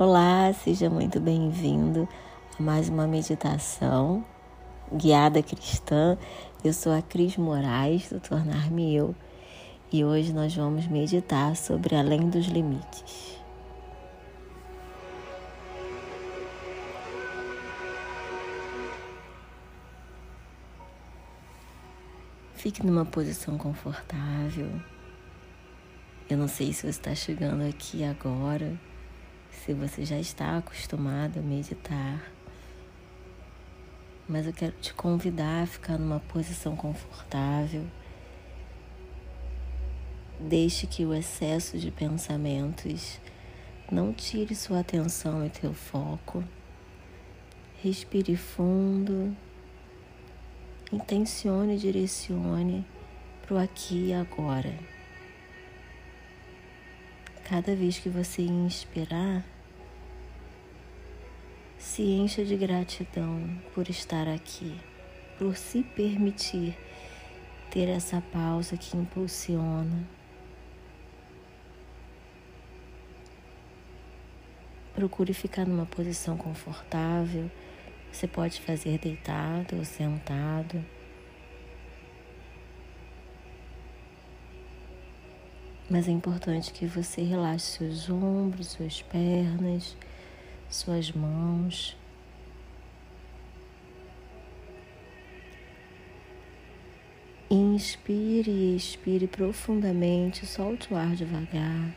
Olá, seja muito bem-vindo a mais uma meditação guiada cristã. Eu sou a Cris Moraes, do Tornar-me Eu, e hoje nós vamos meditar sobre Além dos Limites. Fique numa posição confortável. Eu não sei se você está chegando aqui agora se você já está acostumado a meditar. Mas eu quero te convidar a ficar numa posição confortável. Deixe que o excesso de pensamentos não tire sua atenção e teu foco. Respire fundo. Intencione e direcione para o aqui e agora. Cada vez que você inspirar, se encha de gratidão por estar aqui, por se permitir ter essa pausa que impulsiona. Procure ficar numa posição confortável. Você pode fazer deitado ou sentado. Mas é importante que você relaxe seus ombros, suas pernas, suas mãos. Inspire e expire profundamente, solte o ar devagar.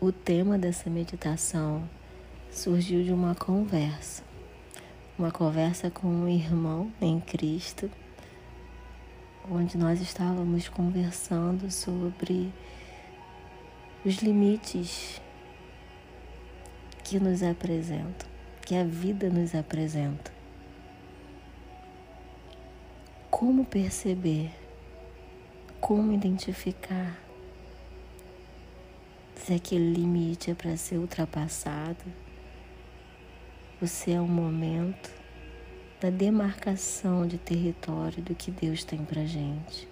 O tema dessa meditação surgiu de uma conversa, uma conversa com um irmão em Cristo, onde nós estávamos conversando sobre os limites que nos apresentam, que a vida nos apresenta. Como perceber, como identificar se aquele limite é para ser ultrapassado você é o momento da demarcação de território do que Deus tem para gente.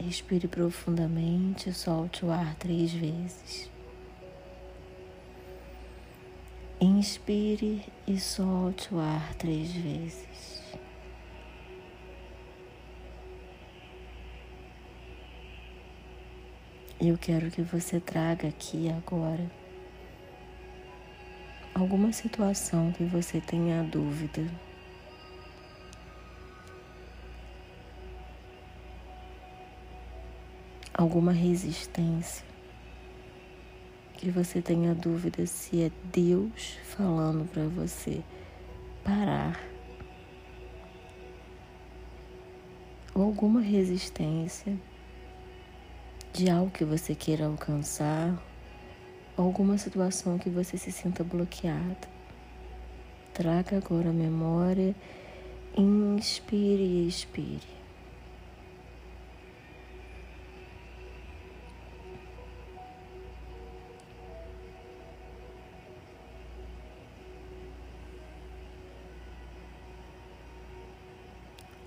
Respire profundamente, solte o ar três vezes. Inspire e solte o ar três vezes. Eu quero que você traga aqui agora alguma situação que você tenha dúvida. Alguma resistência que você tenha dúvida se é Deus falando para você parar. Ou alguma resistência de algo que você queira alcançar, alguma situação que você se sinta bloqueado. Traga agora a memória, inspire e expire.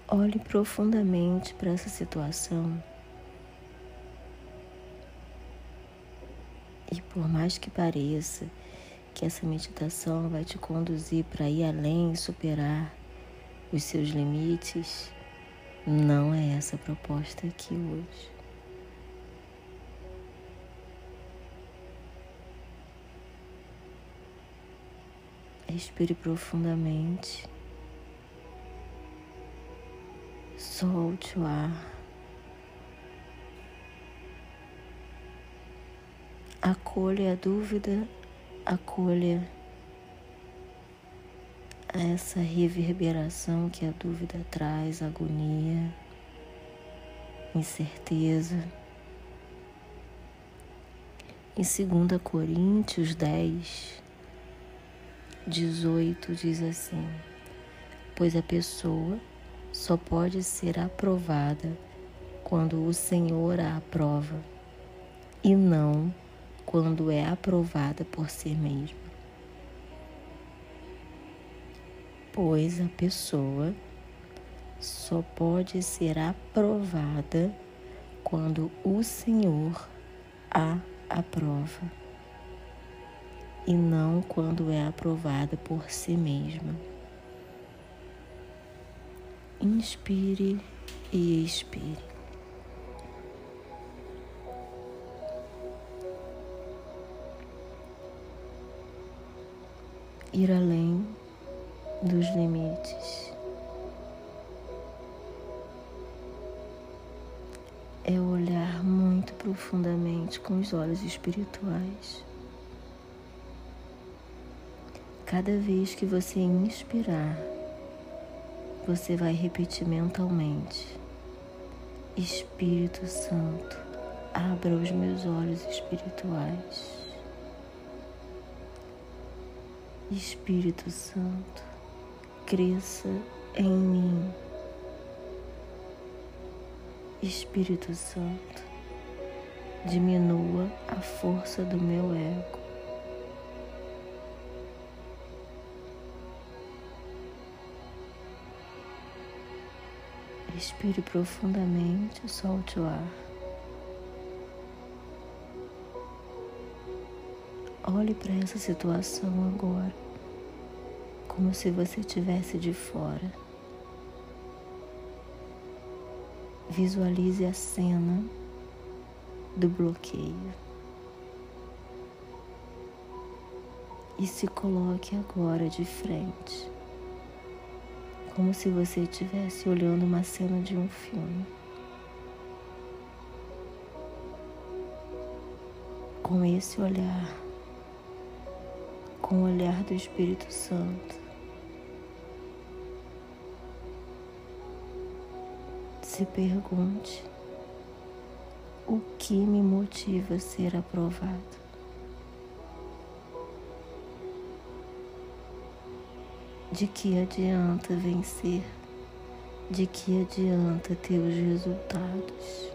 Olhe profundamente para essa situação por mais que pareça que essa meditação vai te conduzir para ir além e superar os seus limites, não é essa a proposta aqui hoje. Respire profundamente. Solte o ar. Acolha a dúvida, acolha essa reverberação que a dúvida traz, agonia, incerteza. Em 2 Coríntios 10, 18 diz assim: Pois a pessoa só pode ser aprovada quando o Senhor a aprova, e não quando é aprovada por si mesma. Pois a pessoa só pode ser aprovada quando o Senhor a aprova e não quando é aprovada por si mesma. Inspire e expire. Ir além dos limites. É olhar muito profundamente com os olhos espirituais. Cada vez que você inspirar, você vai repetir mentalmente: Espírito Santo, abra os meus olhos espirituais. Espírito Santo, cresça em mim. Espírito Santo, diminua a força do meu ego. Respire profundamente, solte o ar. Olhe para essa situação agora, como se você estivesse de fora. Visualize a cena do bloqueio. E se coloque agora de frente como se você estivesse olhando uma cena de um filme. Com esse olhar, com o olhar do Espírito Santo, se pergunte: o que me motiva a ser aprovado? De que adianta vencer? De que adianta ter os resultados?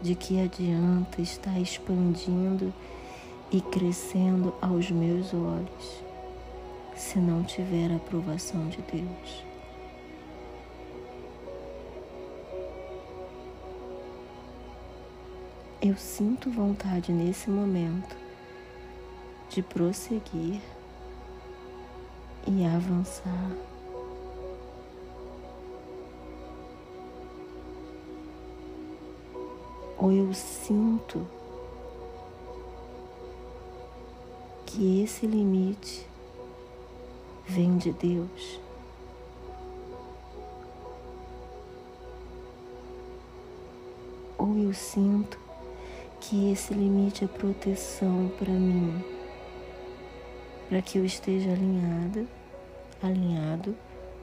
De que adianta estar expandindo e crescendo aos meus olhos se não tiver a aprovação de Deus? Eu sinto vontade nesse momento de prosseguir e avançar. Ou eu sinto que esse limite vem de Deus. Ou eu sinto que esse limite é proteção para mim para que eu esteja alinhada, alinhado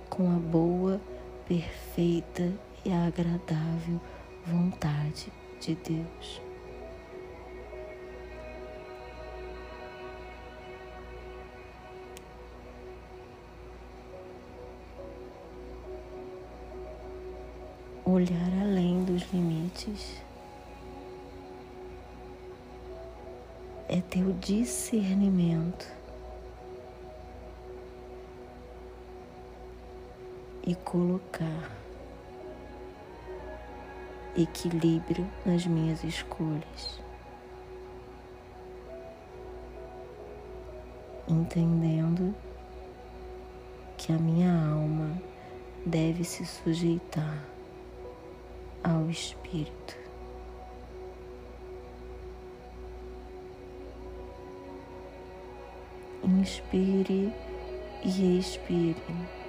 com a boa, perfeita e agradável vontade de Deus. Olhar além dos limites é ter o discernimento e colocar equilíbrio nas minhas escolhas, entendendo que a minha alma deve se sujeitar ao Espírito. Inspire e expire.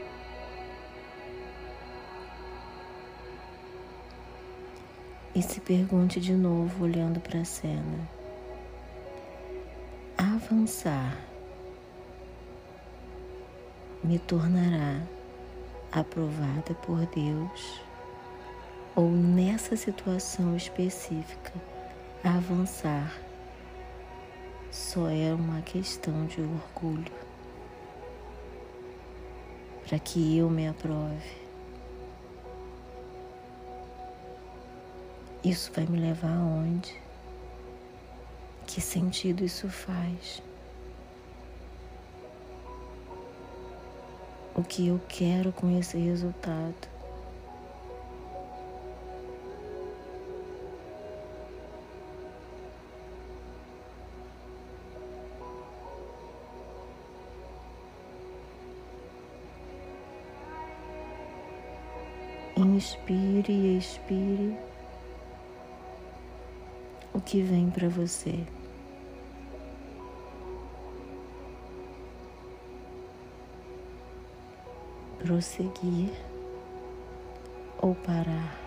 E se pergunte de novo, olhando para a cena: avançar me tornará aprovada por Deus? Ou nessa situação específica, avançar só é uma questão de orgulho para que eu me aprove? Isso vai me levar aonde? Que sentido isso faz? O que eu quero com esse resultado? Inspire e expire o que vem para você. Prosseguir ou parar.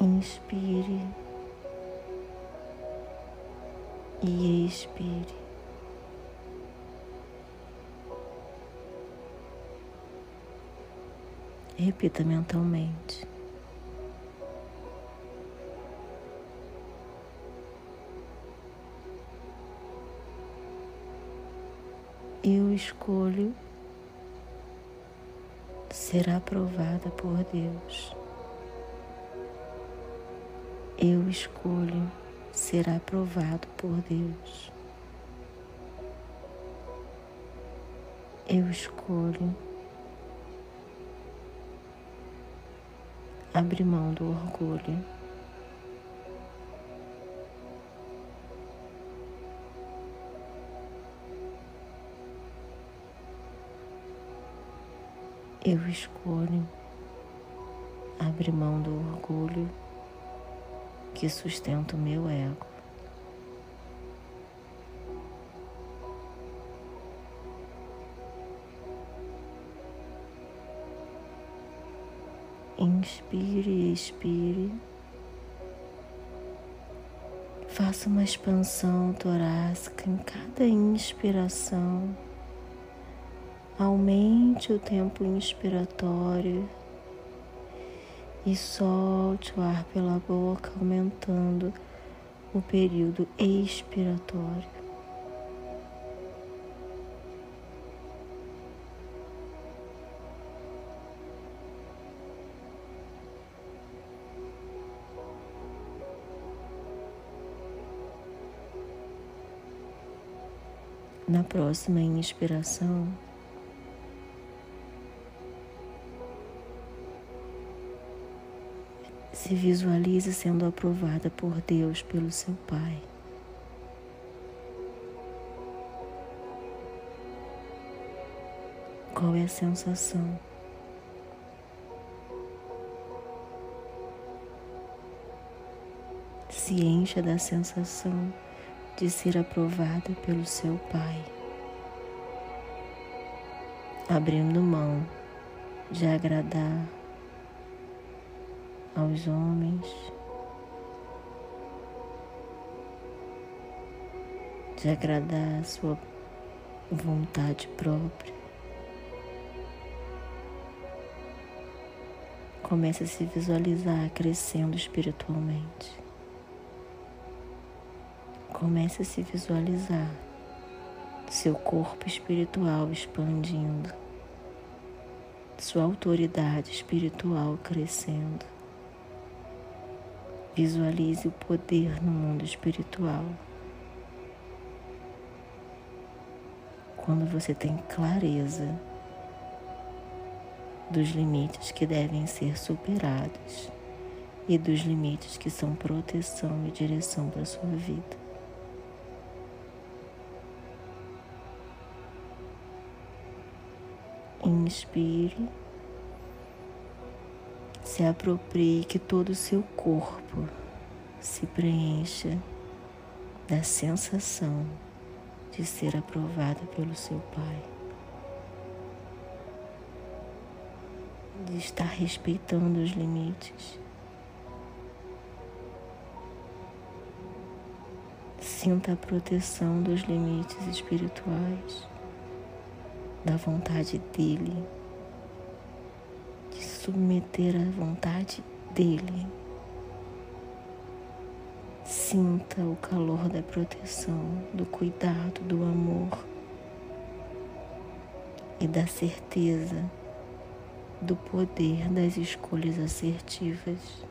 Inspire e expire. Repita mentalmente. Eu escolho ser aprovada por Deus. Eu escolho ser aprovado por Deus. Eu escolho abrir mão do orgulho. Eu escolho abrir mão do orgulho que sustenta o meu ego. Inspire e expire. Faça uma expansão torácica em cada inspiração. Aumente o tempo inspiratório e solte o ar pela boca, aumentando o período expiratório. Na próxima inspiração, se visualize sendo aprovada por Deus pelo seu Pai. Qual é a sensação? Se encha da sensação de ser aprovada pelo seu Pai, abrindo mão de agradar aos homens, de agradar a sua vontade própria. Comece a se visualizar crescendo espiritualmente. Comece a se visualizar seu corpo espiritual expandindo, sua autoridade espiritual crescendo. Visualize o poder no mundo espiritual. Quando você tem clareza dos limites que devem ser superados e dos limites que são proteção e direção para a sua vida. Inspire, se aproprie que todo o seu corpo se preencha da sensação de ser aprovada pelo seu Pai, de estar respeitando os limites. Sinta a proteção dos limites espirituais da vontade dele, de submeter à vontade dele. Sinta o calor da proteção, do cuidado, do amor e da certeza do poder das escolhas assertivas.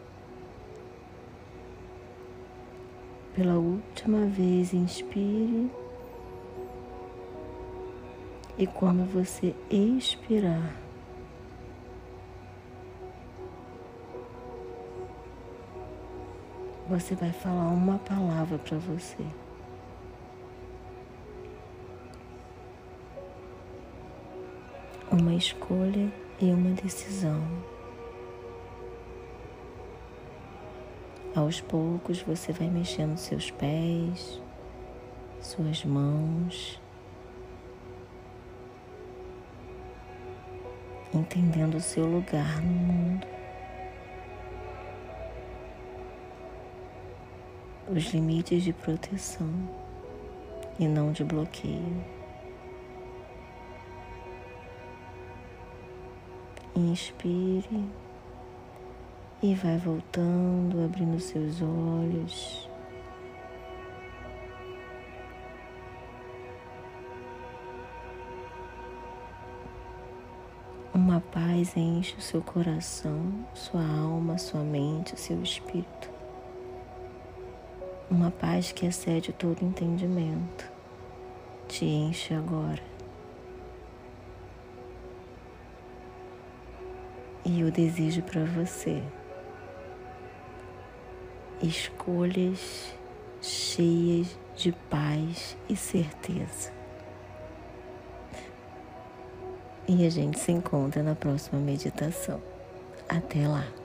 Pela última vez, inspire. E quando você expirar, você vai falar uma palavra para você. Uma escolha e uma decisão. Aos poucos você vai mexendo seus pés, suas mãos, entendendo o seu lugar no mundo. Os limites de proteção e não de bloqueio. Inspire e vai voltando, abrindo seus olhos. Uma paz enche o seu coração, sua alma, sua mente, seu espírito. Uma paz que excede todo entendimento. Te enche agora. E eu desejo para você escolhas cheias de paz e certeza. E a gente se encontra na próxima meditação. Até lá!